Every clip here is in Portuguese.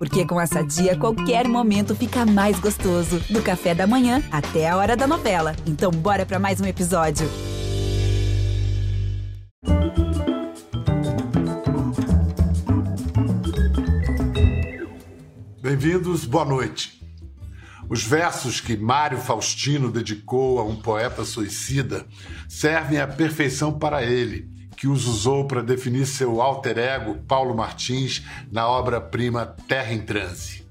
Porque com essa dia, qualquer momento fica mais gostoso. Do café da manhã até a hora da novela. Então, bora para mais um episódio. Bem-vindos, boa noite. Os versos que Mário Faustino dedicou a um poeta suicida servem à perfeição para ele que os usou para definir seu alter ego, Paulo Martins, na obra-prima Terra em Transe.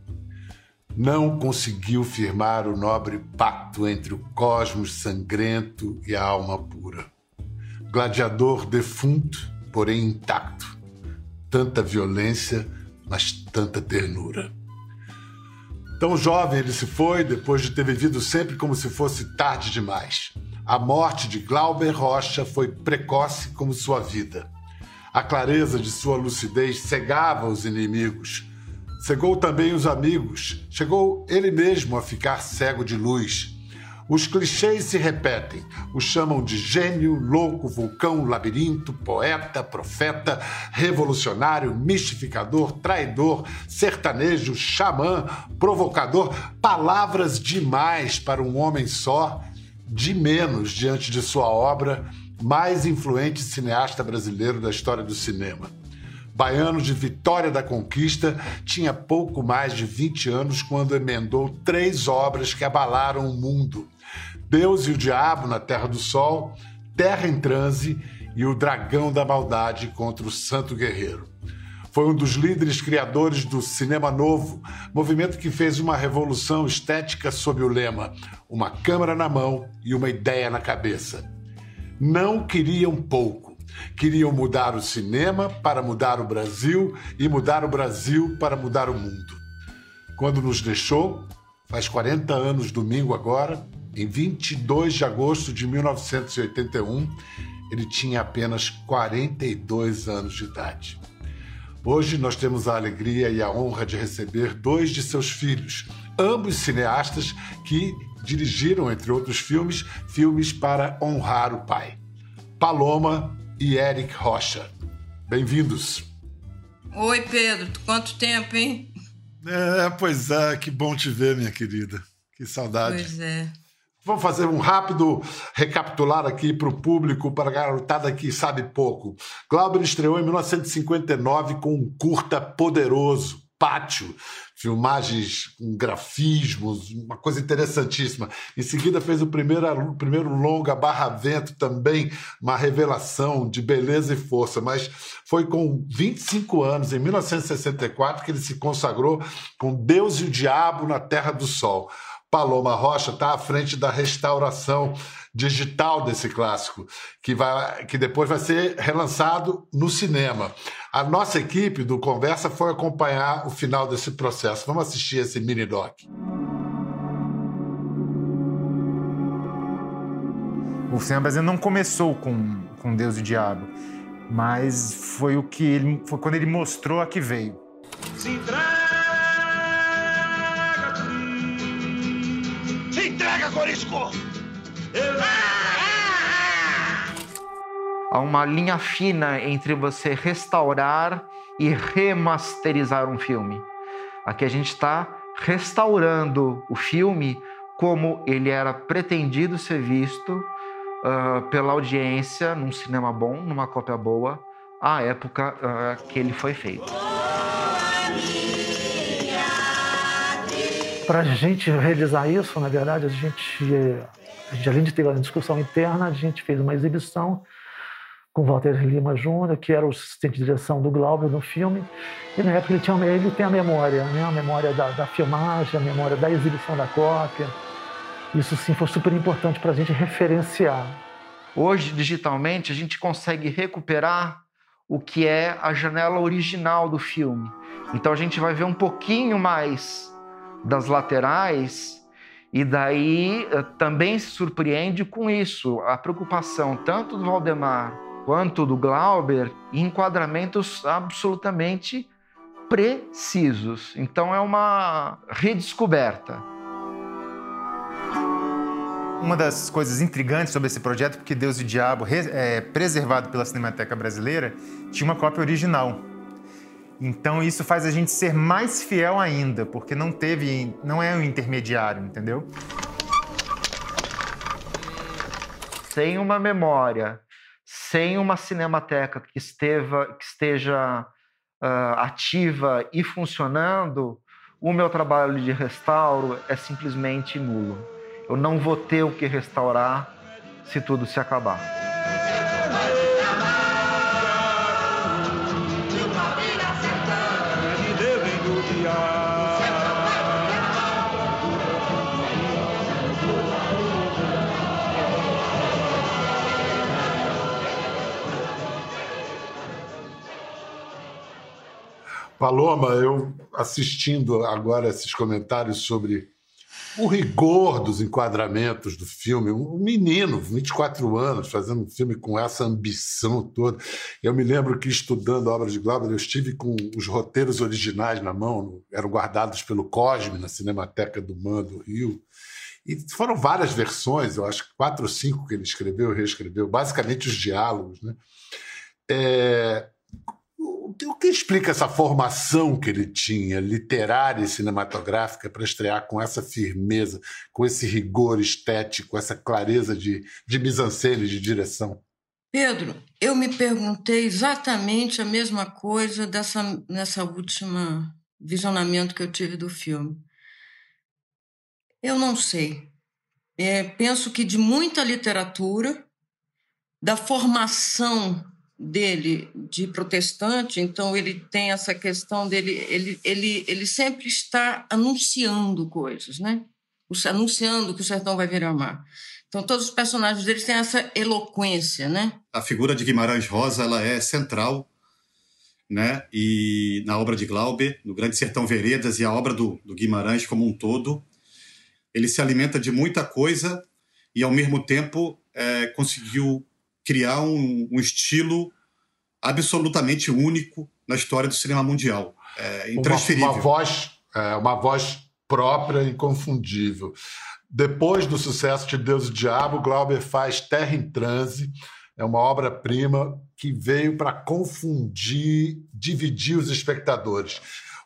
Não conseguiu firmar o nobre pacto entre o cosmos sangrento e a alma pura. Gladiador defunto, porém intacto. Tanta violência, mas tanta ternura. Tão jovem ele se foi, depois de ter vivido sempre como se fosse tarde demais. A morte de Glauber Rocha foi precoce como sua vida. A clareza de sua lucidez cegava os inimigos. Cegou também os amigos. Chegou ele mesmo a ficar cego de luz. Os clichês se repetem. O chamam de gênio, louco, vulcão, labirinto, poeta, profeta, revolucionário, mistificador, traidor, sertanejo, xamã, provocador. Palavras demais para um homem só de menos diante de sua obra, mais influente cineasta brasileiro da história do cinema. Baiano de Vitória da Conquista, tinha pouco mais de 20 anos quando emendou três obras que abalaram o mundo: Deus e o Diabo na Terra do Sol, Terra em Transe e O Dragão da Maldade contra o Santo Guerreiro. Foi um dos líderes criadores do Cinema Novo, movimento que fez uma revolução estética sob o lema Uma câmera na mão e uma ideia na cabeça. Não queriam pouco. Queriam mudar o cinema para mudar o Brasil e mudar o Brasil para mudar o mundo. Quando nos deixou, faz 40 anos domingo agora, em 22 de agosto de 1981, ele tinha apenas 42 anos de idade. Hoje nós temos a alegria e a honra de receber dois de seus filhos, ambos cineastas que dirigiram, entre outros filmes, filmes para honrar o pai. Paloma e Eric Rocha. Bem-vindos. Oi, Pedro. Quanto tempo, hein? É, pois é, que bom te ver, minha querida. Que saudade. Pois é. Vamos fazer um rápido recapitular aqui para o público, para a garotada que sabe pouco. Glauber estreou em 1959 com um curta poderoso, Pátio, filmagens com grafismos, uma coisa interessantíssima. Em seguida fez o primeiro, o primeiro longa Barra Vento, também uma revelação de beleza e força, mas foi com 25 anos, em 1964, que ele se consagrou com Deus e o Diabo na Terra do Sol. Paloma Rocha está à frente da restauração digital desse clássico, que, vai, que depois vai ser relançado no cinema. A nossa equipe do Conversa foi acompanhar o final desse processo. Vamos assistir esse mini doc. O cinema brasileiro não começou com, com Deus e o Diabo, mas foi o que ele, foi quando ele mostrou a que veio. Se Há uma linha fina entre você restaurar e remasterizar um filme. Aqui a gente está restaurando o filme como ele era pretendido ser visto uh, pela audiência num cinema bom, numa cópia boa, à época uh, que ele foi feito. Para a gente realizar isso, na verdade, a gente, a gente, além de ter uma discussão interna, a gente fez uma exibição com Walter Lima Júnior, que era o assistente de direção do Glauber no filme. E na época ele, tinha, ele tem a memória, né? a memória da, da filmagem, a memória da exibição da cópia. Isso sim foi super importante para a gente referenciar. Hoje, digitalmente, a gente consegue recuperar o que é a janela original do filme. Então a gente vai ver um pouquinho mais das laterais e daí eh, também se surpreende com isso, a preocupação tanto do Valdemar quanto do Glauber em enquadramentos absolutamente precisos. Então é uma redescoberta. Uma das coisas intrigantes sobre esse projeto, porque Deus e o Diabo, é, preservado pela Cinemateca Brasileira, tinha uma cópia original. Então isso faz a gente ser mais fiel ainda, porque não teve, não é um intermediário, entendeu? Sem uma memória, sem uma cinemateca que, esteva, que esteja uh, ativa e funcionando, o meu trabalho de restauro é simplesmente nulo. Eu não vou ter o que restaurar se tudo se acabar. Paloma, eu assistindo agora esses comentários sobre o rigor dos enquadramentos do filme, um menino, 24 anos, fazendo um filme com essa ambição toda. Eu me lembro que estudando a obra de Glauber, eu estive com os roteiros originais na mão, eram guardados pelo Cosme na Cinemateca do Man do Rio. E foram várias versões, eu acho que quatro ou cinco que ele escreveu, reescreveu, basicamente os diálogos. Né? É, o que explica essa formação que ele tinha, literária e cinematográfica, para estrear com essa firmeza, com esse rigor estético, essa clareza de, de mise-en-scène, de direção? Pedro, eu me perguntei exatamente a mesma coisa dessa, nessa última visionamento que eu tive do filme. Eu não sei. É, penso que de muita literatura, da formação dele de protestante, então ele tem essa questão dele, ele, ele, ele sempre está anunciando coisas, né? Anunciando que o sertão vai virar mar. Então todos os personagens dele têm essa eloquência, né? A figura de Guimarães Rosa, ela é central, né? E na obra de Glauber, no Grande Sertão Veredas e a obra do, do Guimarães como um todo, ele se alimenta de muita coisa e ao mesmo tempo é, conseguiu criar um, um estilo absolutamente único na história do cinema mundial. É intransferível. Uma, uma voz, é, uma voz própria e inconfundível. Depois do sucesso de Deus e Diabo, Glauber faz Terra em Transe, é uma obra-prima que veio para confundir, dividir os espectadores.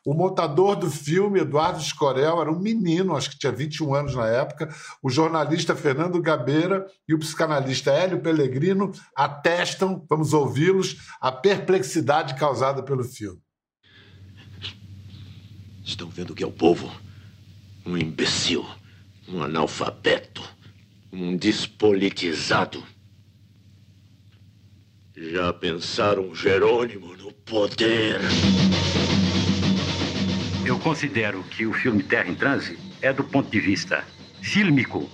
O montador do filme, Eduardo Escorel, era um menino, acho que tinha 21 anos na época. O jornalista Fernando Gabeira e o psicanalista Hélio Pellegrino atestam, vamos ouvi-los, a perplexidade causada pelo filme. Estão vendo o que é o povo? Um imbecil, um analfabeto, um despolitizado. Já pensaram Jerônimo no poder? Eu considero que o filme Terra em Transe é, do ponto de vista fílmico,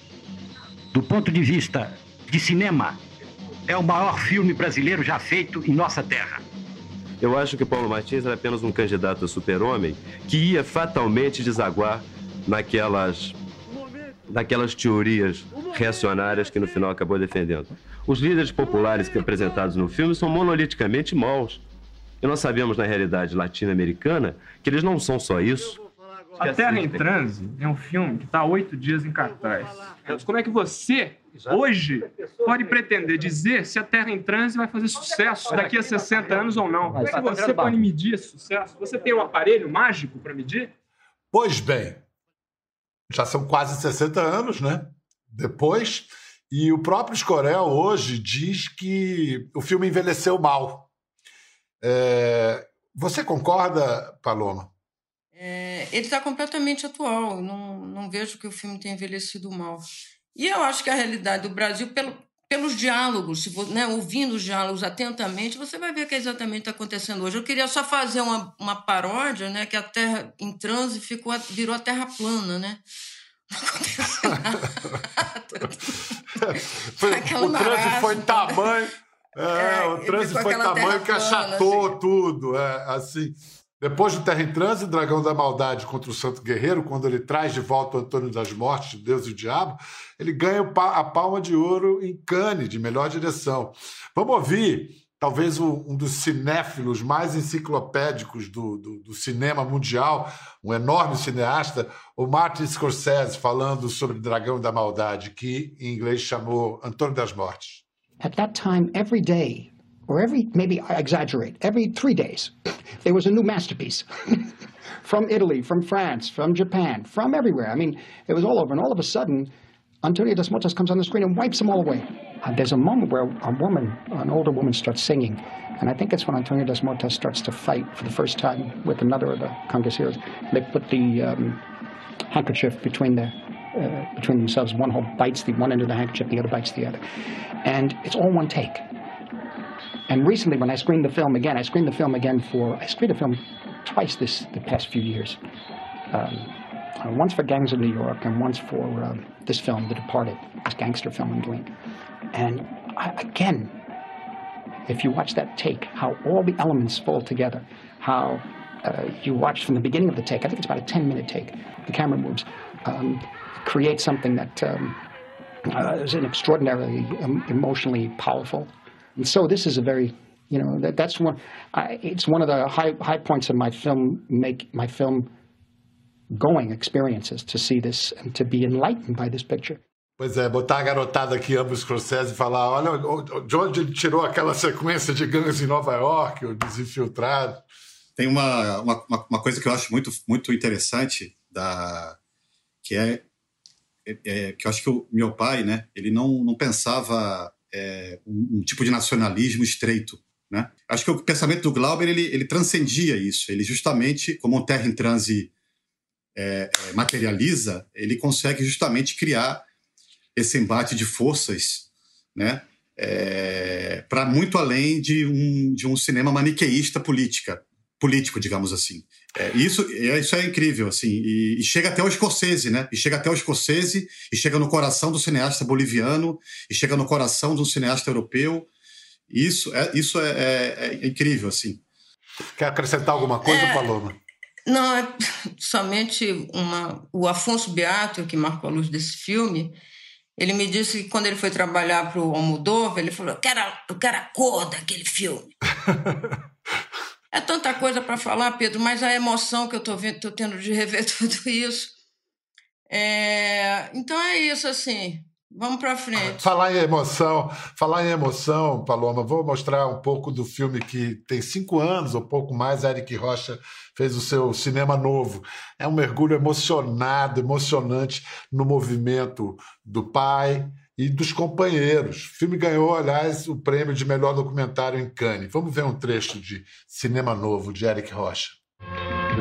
do ponto de vista de cinema, é o maior filme brasileiro já feito em nossa terra. Eu acho que Paulo Martins era apenas um candidato a super-homem que ia fatalmente desaguar naquelas, naquelas teorias reacionárias que no final acabou defendendo. Os líderes populares que apresentados no filme são monoliticamente maus. E nós sabemos, na realidade latino-americana, que eles não são só isso. A Terra em Transe é um filme que está há oito dias em cartaz. Como é que você, hoje, pode pretender dizer se a Terra em Transe vai fazer sucesso daqui a 60 anos ou não? Como é que você pode medir esse sucesso? Você tem um aparelho mágico para medir? Pois bem, já são quase 60 anos, né? Depois, e o próprio Scorel hoje diz que o filme envelheceu mal. É, você concorda, Paloma? É, ele está completamente atual. Não, não vejo que o filme tenha envelhecido mal. E eu acho que a realidade do Brasil, pelo, pelos diálogos, se né, ouvindo os diálogos atentamente, você vai ver o que exatamente está acontecendo hoje. Eu queria só fazer uma, uma paródia, né, que a Terra em transe ficou, virou a Terra plana, né? Não aconteceu nada. foi, o trânsito foi tamanho. É, é, o trânsito foi tamanho que achatou assim. tudo. É, assim. Depois do Terra em Trânsito, Dragão da Maldade contra o Santo Guerreiro, quando ele traz de volta o Antônio das Mortes, Deus e o Diabo, ele ganha a palma de ouro em Cannes, de melhor direção. Vamos ouvir, talvez um dos cinéfilos mais enciclopédicos do, do, do cinema mundial, um enorme cineasta, o Martin Scorsese, falando sobre Dragão da Maldade, que em inglês chamou Antônio das Mortes. At that time, every day or every, maybe I exaggerate, every three days, there was a new masterpiece from Italy, from France, from Japan, from everywhere. I mean, it was all over. And all of a sudden, Antonio Dos Motas comes on the screen and wipes them all away. And there's a moment where a woman, an older woman, starts singing. And I think it's when Antonio Dos Motas starts to fight for the first time with another of the conquistadors. They put the um, handkerchief between the uh, between themselves. One whole bites the one end of the handkerchief, the other bites the other, and it's all one take. And recently, when I screened the film again, I screened the film again for I screened the film twice this the past few years. Um, uh, once for Gangs of New York and once for um, this film, The Departed, this gangster film I'm doing. And I, again, if you watch that take, how all the elements fall together, how uh, you watch from the beginning of the take, I think it's about a 10 minute take, the camera moves, um, create something that um, uh, is an extraordinarily um, emotionally powerful. And so this is a very, you know, that, that's one, I, it's one of the high, high points of my film, make my film going experiences to see this and to be enlightened by this picture. Pois é, botar a garotada que ama o Scorsese e falar: olha, de onde ele tirou aquela sequência de gangues em Nova York, o desinfiltrado. Tem uma, uma, uma, coisa que eu acho muito, muito interessante, da, que é, é, é que eu acho que o meu pai, né, ele não, não pensava é, um, um, tipo de nacionalismo estreito. Né? Acho que o pensamento do Glauber ele, ele transcendia isso. Ele justamente, como um terra em transe é, é, materializa, ele consegue justamente criar esse embate de forças, né? É, para muito além de um, de um cinema maniqueísta política, político, digamos assim. É, isso, é, isso é incrível, assim, e, e, chega até o Scorsese, né? E chega até o Scorsese, e chega no coração do cineasta boliviano, e chega no coração do cineasta europeu. Isso é, isso é, é, é incrível, assim. Quer acrescentar alguma coisa, é, Paloma? Não, é somente uma. O Afonso Beato, que marcou a luz desse filme, ele me disse que quando ele foi trabalhar para o Almodóvar, ele falou: eu quero, eu quero a cor daquele filme. é tanta coisa para falar, Pedro, mas a emoção que eu estou tendo de rever tudo isso. É... Então é isso, assim. Vamos para frente. Falar em emoção, falar em emoção, Paloma, vou mostrar um pouco do filme que tem cinco anos ou pouco mais. Eric Rocha fez o seu cinema novo. É um mergulho emocionado, emocionante no movimento do pai e dos companheiros. O filme ganhou, aliás, o prêmio de melhor documentário em Cannes. Vamos ver um trecho de Cinema Novo de Eric Rocha.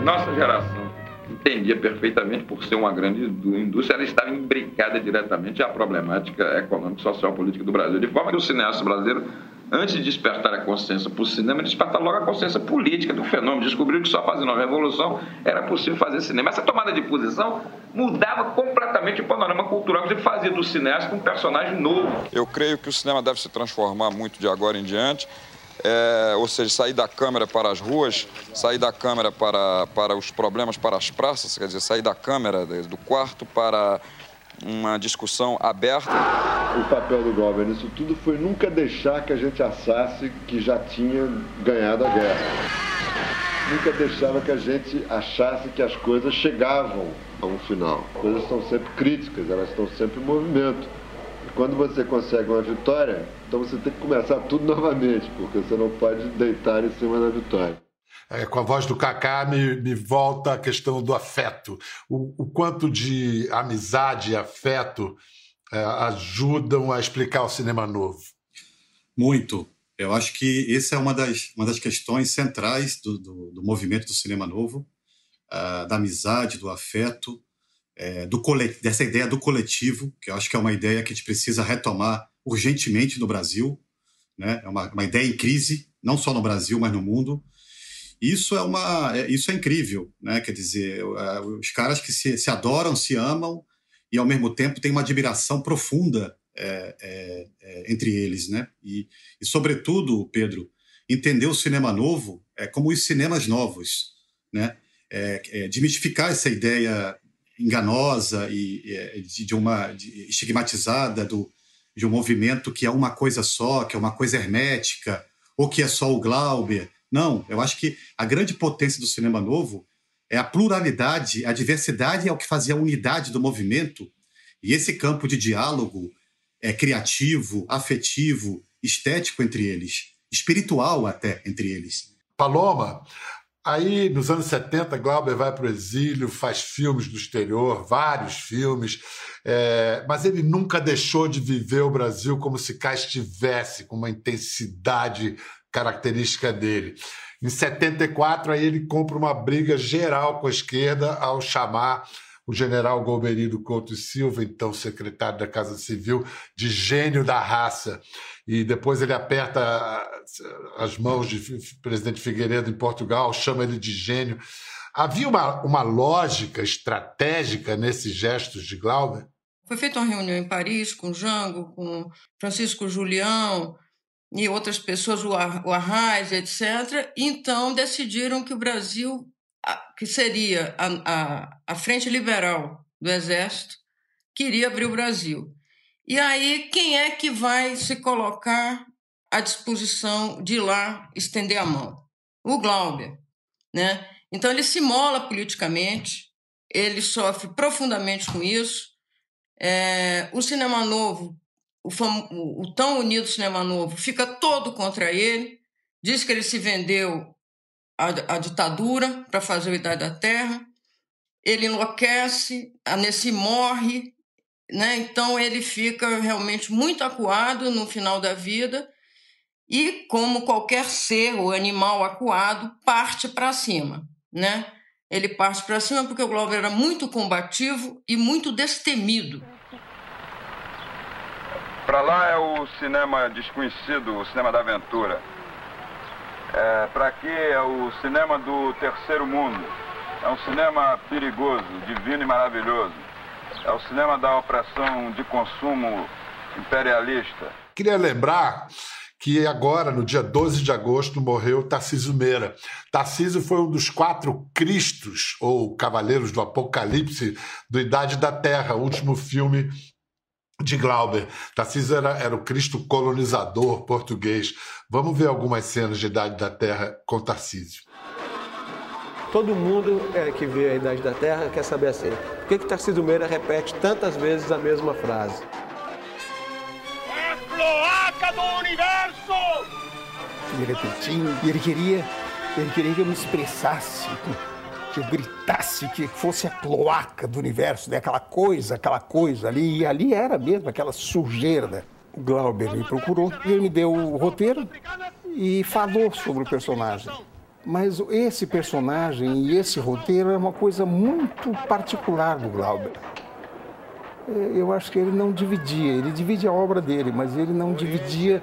Nossa geração entendia perfeitamente, por ser uma grande indústria, ela estava imbricada diretamente à problemática econômica, social, política do Brasil. De forma que o cineasta brasileiro, antes de despertar a consciência para o cinema, despertar logo a consciência política do fenômeno. Descobriu que só fazendo uma revolução era possível fazer cinema. Essa tomada de posição mudava completamente o panorama cultural, que fazia do cineasta um personagem novo. Eu creio que o cinema deve se transformar muito de agora em diante é, ou seja, sair da Câmara para as ruas, sair da Câmara para, para os problemas, para as praças, quer dizer, sair da Câmara, do quarto para uma discussão aberta. O papel do Glauber nisso tudo foi nunca deixar que a gente achasse que já tinha ganhado a guerra. Nunca deixava que a gente achasse que as coisas chegavam a um final. As coisas estão sempre críticas, elas estão sempre em movimento. E quando você consegue uma vitória, então você tem que começar tudo novamente, porque você não pode deitar em cima da vitória. É, com a voz do Kaká me, me volta a questão do afeto. O, o quanto de amizade e afeto é, ajudam a explicar o cinema novo? Muito. Eu acho que essa é uma das, uma das questões centrais do, do, do movimento do cinema novo, uh, da amizade, do afeto, é, do dessa ideia do coletivo, que eu acho que é uma ideia que a gente precisa retomar urgentemente no Brasil. Né? É uma, uma ideia em crise, não só no Brasil, mas no mundo. Isso é uma, é, isso é incrível, né? Quer dizer, é, os caras que se, se adoram, se amam e ao mesmo tempo têm uma admiração profunda é, é, é, entre eles, né? E, e sobretudo, Pedro, entender o cinema novo é como os cinemas novos, né? É, é, desmistificar essa ideia enganosa e, de, de uma de, estigmatizada do, de um movimento que é uma coisa só, que é uma coisa hermética, ou que é só o Glauber. Não, eu acho que a grande potência do cinema novo é a pluralidade, a diversidade é o que fazia a unidade do movimento. E esse campo de diálogo é criativo, afetivo, estético entre eles. espiritual até entre eles. Paloma, aí nos anos 70, Glauber vai para o exílio, faz filmes do exterior, vários filmes, é, mas ele nunca deixou de viver o Brasil como se cá estivesse, com uma intensidade característica dele. Em 74, aí ele compra uma briga geral com a esquerda ao chamar o general Golberido Couto e Silva, então secretário da Casa Civil, de gênio da raça. E depois ele aperta as mãos de presidente Figueiredo em Portugal, chama ele de gênio. Havia uma, uma lógica estratégica nesses gestos de Glauber? Foi feita uma reunião em Paris com Jango, com Francisco Julião e outras pessoas, o Arraes, etc. Então decidiram que o Brasil que seria a, a, a Frente Liberal do Exército, queria abrir o Brasil. E aí, quem é que vai se colocar à disposição de ir lá estender a mão? O Glauber. Né? Então, ele se mola politicamente, ele sofre profundamente com isso. É, o Cinema Novo, o, fam, o tão unido Cinema Novo, fica todo contra ele, diz que ele se vendeu a, a ditadura para fazer o Idade da Terra. Ele enlouquece, a Nessi morre, né? então ele fica realmente muito acuado no final da vida e, como qualquer ser ou animal acuado, parte para cima. Né? Ele parte para cima porque o Glauber era muito combativo e muito destemido. Para lá é o cinema desconhecido, o cinema da aventura. É, Para aqui é o cinema do terceiro mundo. É um cinema perigoso, divino e maravilhoso. É o cinema da opressão de consumo imperialista. Queria lembrar que agora, no dia 12 de agosto, morreu Tarcísio Meira. Tarcísio foi um dos quatro Cristos, ou Cavaleiros do Apocalipse, do Idade da Terra, último filme de Glauber. Tarcísio era, era o Cristo colonizador português. Vamos ver algumas cenas de Idade da Terra com Tarcísio. Todo mundo é, que vê a Idade da Terra quer saber assim, por que, que Tarcísio Meira repete tantas vezes a mesma frase? É cloaca do universo! Ele repetia, e ele queria, ele queria que eu me expressasse, que eu gritasse, que fosse a cloaca do universo, né? aquela coisa, aquela coisa ali. E ali era mesmo, aquela sujeira. O Glauber me procurou, ele me deu o roteiro e falou sobre o personagem. Mas esse personagem e esse roteiro é uma coisa muito particular do Glauber. É, eu acho que ele não dividia, ele divide a obra dele, mas ele não dividia,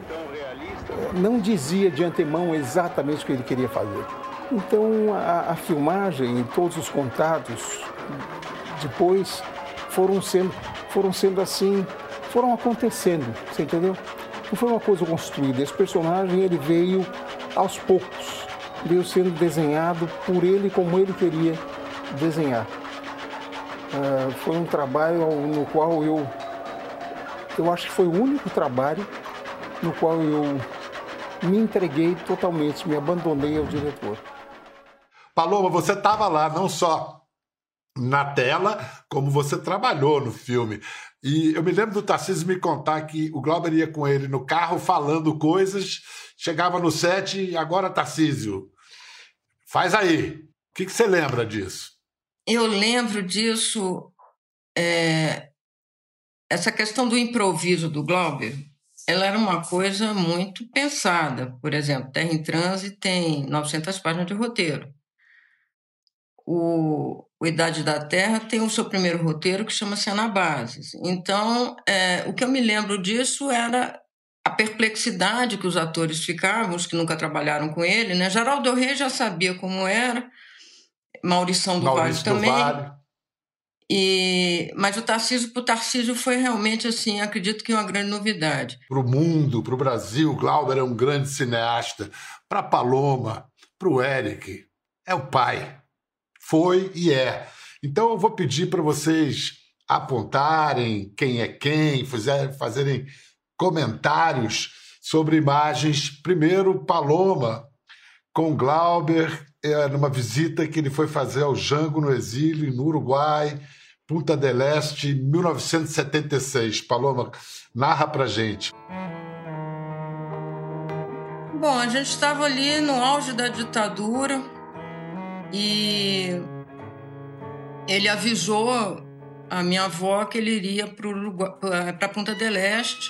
não dizia de antemão exatamente o que ele queria fazer. Então a, a filmagem e todos os contatos depois foram sendo, foram sendo assim, foram acontecendo, você entendeu? Não foi uma coisa construída. Esse personagem ele veio aos poucos, veio sendo desenhado por ele como ele queria desenhar. Uh, foi um trabalho no qual eu, eu acho que foi o único trabalho no qual eu me entreguei totalmente, me abandonei ao diretor. Paloma, você estava lá não só na tela, como você trabalhou no filme. E eu me lembro do Tarcísio me contar que o Glauber ia com ele no carro falando coisas, chegava no set e agora, Tarcísio, faz aí. O que, que você lembra disso? Eu lembro disso, é, essa questão do improviso do Glauber, ela era uma coisa muito pensada. Por exemplo, Terra em Transe tem 900 páginas de roteiro o, o Idade da Terra tem o seu primeiro roteiro que chama-se Anabases. Então, é, o que eu me lembro disso era a perplexidade que os atores ficavam, os que nunca trabalharam com ele. Né? Geraldo Rey já sabia como era, Maurição do Maurício Vale também. Vale. E, mas o Tarcísio, para o Tarcísio foi realmente assim, acredito que uma grande novidade. Para o mundo, para o Brasil, Glauber é um grande cineasta. Para Paloma, para o Eric, é o pai foi e é. Então eu vou pedir para vocês apontarem quem é quem, fazerem comentários sobre imagens. Primeiro, Paloma com Glauber, é, numa visita que ele foi fazer ao Jango no exílio, no Uruguai, Punta del Este, 1976. Paloma, narra pra gente. Bom, a gente estava ali no auge da ditadura e ele avisou a minha avó que ele iria para Punta del Este.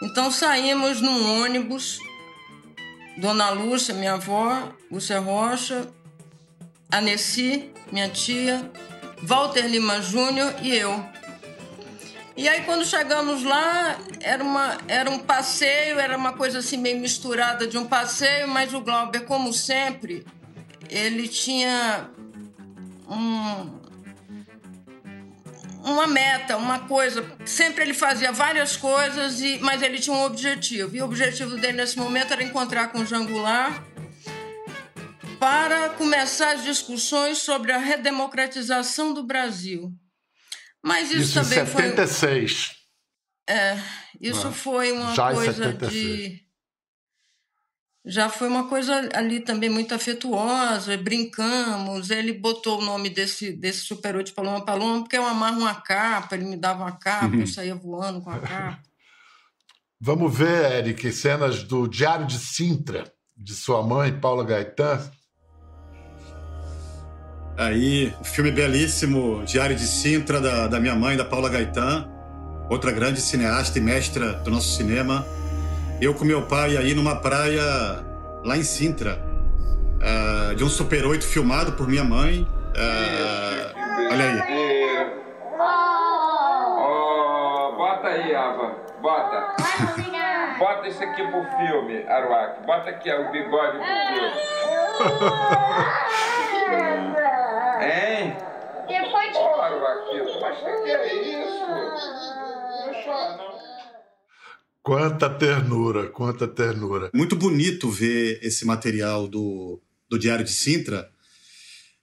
Então saímos num ônibus, Dona Lúcia, minha avó, Lúcia Rocha, a Nessi, minha tia, Walter Lima Júnior e eu. E aí quando chegamos lá, era, uma, era um passeio, era uma coisa assim meio misturada de um passeio, mas o Glauber, como sempre, ele tinha um, uma meta, uma coisa. Sempre ele fazia várias coisas, e, mas ele tinha um objetivo. E o objetivo dele nesse momento era encontrar com o Jangular para começar as discussões sobre a redemocratização do Brasil. Mas isso, isso também em 76. foi. É, isso Ah, foi uma coisa 76. de. Já foi uma coisa ali também muito afetuosa, brincamos. Ele botou o nome desse, desse super de Paloma Paloma, porque eu amarro uma capa, ele me dava uma capa, Uhum. eu saía voando com a capa. Vamos ver, Eric, cenas do Diário de Sintra, de sua mãe, Paula Gaetan. Aí, o filme belíssimo, Diário de Sintra, da, da minha mãe, da Paula Gaetan, outra grande cineasta e mestra do nosso cinema. Eu com meu pai aí numa praia lá em Sintra, ah, de um Super 8 filmado por minha mãe. Ah, olha aí. Ó, bota aí, Ava. Bota. Bota isso aqui pro filme, Aruac. Bota aqui ó, o bigode pro filme. Hein? Depois de... Ô, Aruaquito, mas o que é isso? Não chora, não. Quanta ternura, quanta ternura. Muito bonito ver esse material do, do Diário de Sintra.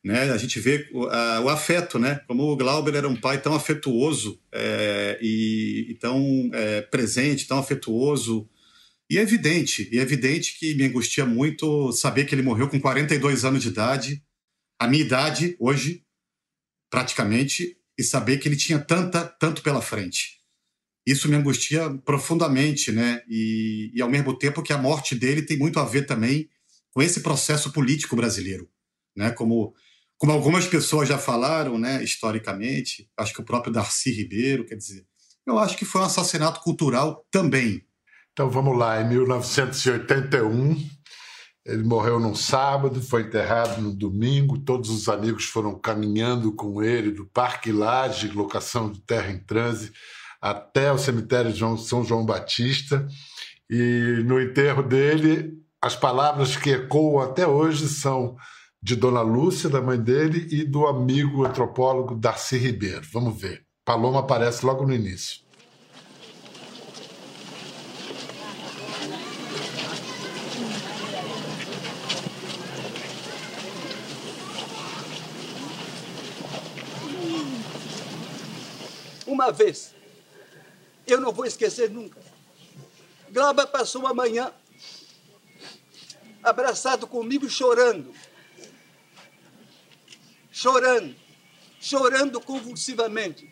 Né? A gente vê o, a- o afeto, né? Como o Glauber era um pai tão afetuoso é, e, e tão é, presente, tão afetuoso. E é evidente, e é evidente que me angustia muito saber que ele morreu com 42 anos de idade, a minha idade hoje, praticamente, e saber que ele tinha tanta, tanto pela frente. Isso me angustia profundamente, né? E, e ao mesmo tempo que a morte dele tem muito a ver também com esse processo político brasileiro, né? Como como algumas pessoas já falaram, né, historicamente, acho que o próprio Darcy Ribeiro, quer dizer, eu acho que foi um assassinato cultural também. Então vamos lá, em 1981, ele morreu num sábado, foi enterrado no domingo, todos os amigos foram caminhando com ele do Parque Laje, locação de terra em transe, até o cemitério de São João Batista. E no enterro dele, as palavras que ecoam até hoje são de Dona Lúcia, da mãe dele, e do amigo antropólogo Darcy Ribeiro. Vamos ver. Paloma aparece logo no início. Uma vez, eu não vou esquecer nunca. Glauber passou a manhã abraçado comigo, chorando. Chorando. Chorando convulsivamente.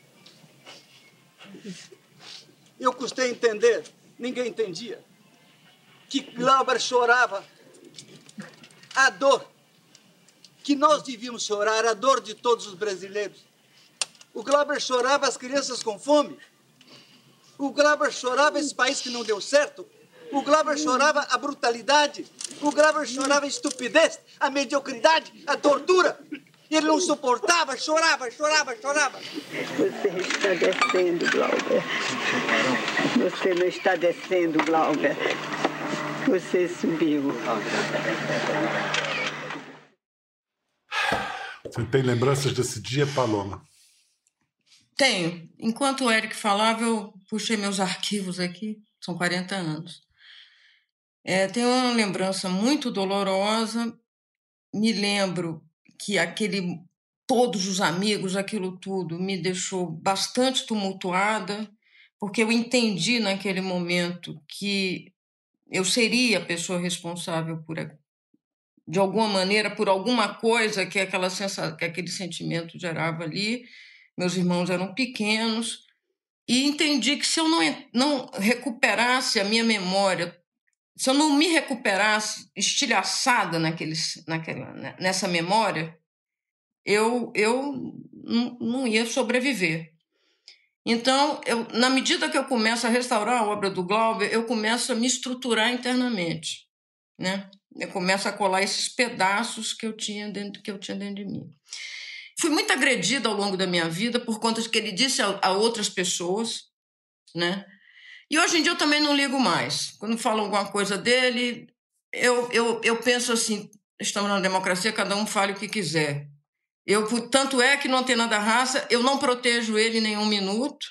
Eu custei entender, ninguém entendia, que Glauber chorava a dor que nós devíamos chorar, a dor de todos os brasileiros. O Glauber chorava as crianças com fome. O Glauber chorava esse país que não deu certo. O Glauber chorava a brutalidade. O Glauber chorava a estupidez, a mediocridade, a tortura. Ele não suportava, chorava, chorava, chorava. Você está descendo, Glauber. Você não está descendo, Glauber. Você subiu. Você tem lembranças desse dia, Paloma? Tenho. Enquanto o Eric falava, eu puxei meus arquivos aqui, são 40 anos. É, tenho uma lembrança muito dolorosa. Me lembro que aquele todos os amigos, aquilo tudo, me deixou bastante tumultuada, porque eu entendi naquele momento que eu seria a pessoa responsável por de alguma maneira por alguma coisa que aquela sensa, que aquele sentimento gerava ali. Meus irmãos eram pequenos e entendi que se eu não não recuperasse a minha memória se eu não me recuperasse estilhaçada naqueles, naquela, né, nessa memória, eu, eu não ia sobreviver. Então, eu, na medida que eu começo a restaurar a obra do Glauber, eu começo a me estruturar internamente, né? Eu começo a colar esses pedaços que eu tinha dentro que eu tinha dentro de mim. Fui muito agredida ao longo da minha vida por conta de que ele disse a, a outras pessoas, né? E hoje em dia eu também não ligo mais. Quando falam alguma coisa dele, eu, eu, eu penso assim: estamos na democracia, cada um fale o que quiser. Eu, tanto é que não tem nada raça, eu não protejo ele nem um minuto,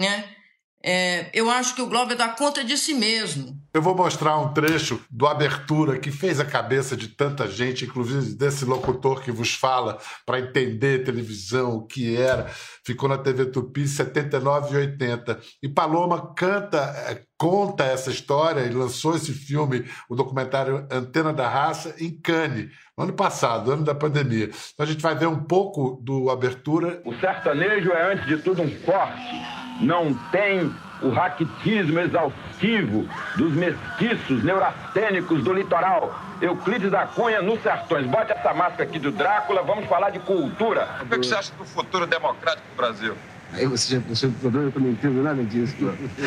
né? É, eu acho que o Glauber dá conta de si mesmo. Eu vou mostrar um trecho do Abertura que fez a cabeça de tanta gente, inclusive desse locutor que vos fala, para entender televisão, o que era. Ficou na TV Tupi 79 e 80. E Paloma canta, é, conta essa história e lançou esse filme, o documentário Antena da Raça, em Cannes, no ano passado, ano da pandemia. Então a gente vai ver um pouco do Abertura. O sertanejo é, antes de tudo, um corte não tem o raquitismo exaustivo dos mestiços neurastênicos do litoral. Euclides da Cunha nos sertões. Bote essa máscara aqui do Drácula, vamos falar de cultura. O que você acha do futuro democrático do Brasil? Aí você já puxou o problema, eu não entendo nada disso.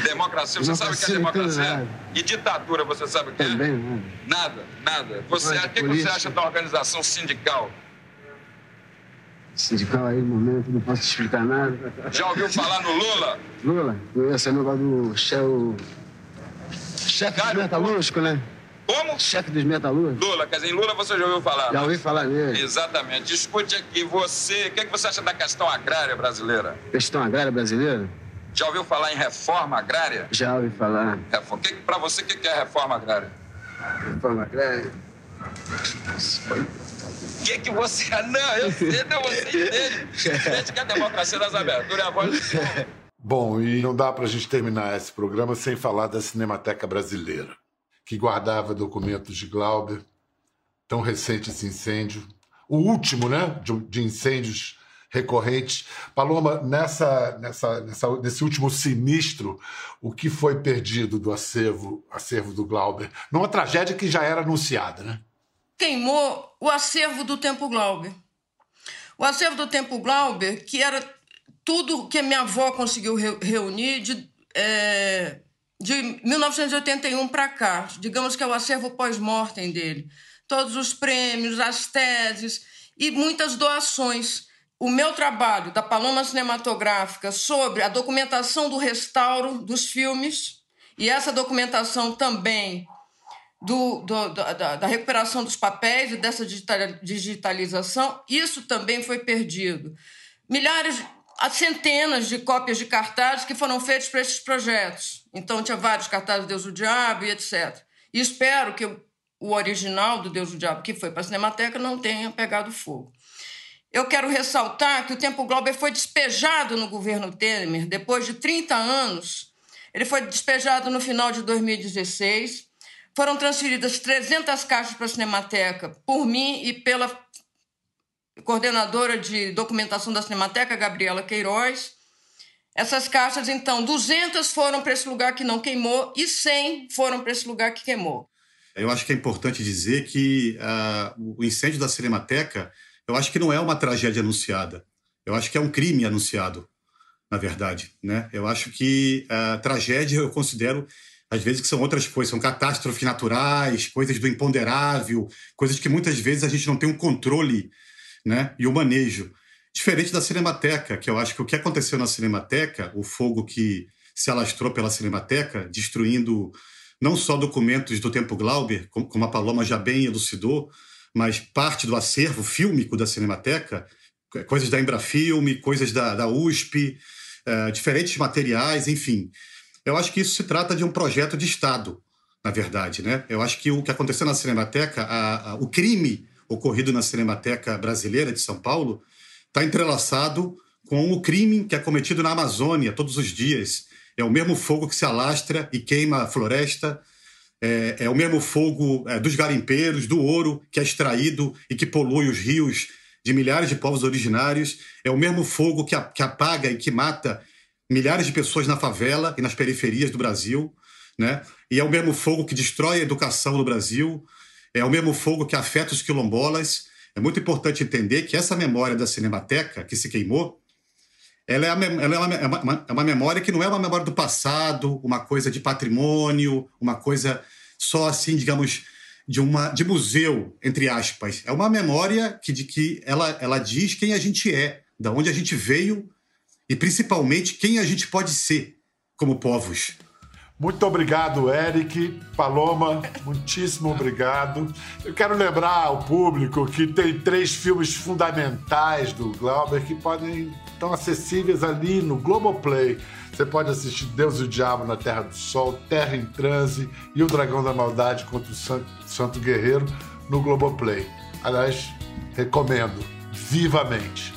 Democracia, você sabe o que é democracia? E ditadura, você sabe o que é? Também, nada. Nada, Você, o que, que você acha da organização sindical? Sindical aí no momento, não posso te explicar nada. Já ouviu falar no Lula? Lula? Conheço, é negócio do chefe, chefe dos metalúrgicos, né? Como? Chefe dos metalúrgicos. Lula, quer dizer, em Lula você já ouviu falar? Já ouvi falar nele. Exatamente. Escute aqui, você, o que, é que você acha da questão agrária brasileira? Questão agrária brasileira? Já ouviu falar em reforma agrária? Já ouvi falar. Reforma. Que, pra você, o que é reforma agrária? Reforma agrária? O que, que você. Não, eu sei, não, você entende. Entende que a democracia das aberturas é a voz do. Bom, e não dá para a gente terminar esse programa sem falar da Cinemateca Brasileira, que guardava documentos de Glauber, tão recente esse incêndio, o último, né, de, de incêndios recorrentes. Paloma, nessa, nessa, nessa, nesse último sinistro, o que foi perdido do acervo, acervo do Glauber? Numa tragédia que já era anunciada, né? Queimou o acervo do Tempo Glauber. O acervo do Tempo Glauber, que era tudo que minha avó conseguiu reunir de, é, de 1981 para cá, digamos que é o acervo pós-mortem dele. Todos os prêmios, as teses e muitas doações. O meu trabalho da Paloma Cinematográfica sobre a documentação do restauro dos filmes, e essa documentação também do, do, da, da, recuperação dos papéis e dessa digitalização, isso também foi perdido. Milhares, centenas de cópias de cartazes que foram feitos para esses projetos. Então, tinha vários cartazes Deus o Diabo e etc. E espero que o original do Deus o Diabo, que foi para a Cinemateca, não tenha pegado fogo. Eu quero ressaltar que o Tempo Glauber foi despejado no governo Temer depois de 30 anos. Ele foi despejado no final de 2016 foram transferidas 300 caixas para a Cinemateca por mim e pela coordenadora de documentação da Cinemateca, Gabriela Queiroz. Essas caixas, então, 200 foram para esse lugar que não queimou e 100 foram para esse lugar que queimou. Eu acho que é importante dizer que uh, o incêndio da Cinemateca, eu acho que não é uma tragédia anunciada. Eu acho que é um crime anunciado, na verdade. Né? Eu acho que a uh, tragédia eu considero às vezes que são outras coisas, são catástrofes naturais, coisas do imponderável, coisas que muitas vezes a gente não tem um controle né, e o um manejo. Diferente da Cinemateca, que eu acho que o que aconteceu na Cinemateca, o fogo que se alastrou pela Cinemateca, destruindo não só documentos do tempo Glauber, como a Paloma já bem elucidou, mas parte do acervo fílmico da Cinemateca, coisas da Embrafilme, coisas da, da USP, uh, diferentes materiais, enfim. Eu acho que isso se trata de um projeto de Estado, na verdade. Né? Eu acho que o que aconteceu na Cinemateca, a, a, o crime ocorrido na Cinemateca Brasileira de São Paulo, está entrelaçado com o crime que é cometido na Amazônia todos os dias. É o mesmo fogo que se alastra e queima a floresta, é, é o mesmo fogo é, dos garimpeiros, do ouro que é extraído e que polui os rios de milhares de povos originários, é o mesmo fogo que, a, que apaga e que mata milhares de pessoas na favela e nas periferias do Brasil. né? E é o mesmo fogo que destrói a educação no Brasil, é o mesmo fogo que afeta os quilombolas. É muito importante entender que essa memória da Cinemateca, que se queimou, ela é, ela é, uma, é, uma, é uma memória que não é uma memória do passado, uma coisa de patrimônio, uma coisa só assim, digamos, de uma de museu, entre aspas. É uma memória que, de que ela, ela diz quem a gente é, da onde a gente veio e principalmente quem a gente pode ser como povos. Muito obrigado, Eric. Paloma, muitíssimo obrigado. Eu quero lembrar ao público que tem três filmes fundamentais do Glauber que podem estão acessíveis ali no Globoplay. Você pode assistir Deus e o Diabo na Terra do Sol, Terra em Transe e O Dragão da Maldade contra o Santo Guerreiro no Globoplay. Aliás, recomendo vivamente.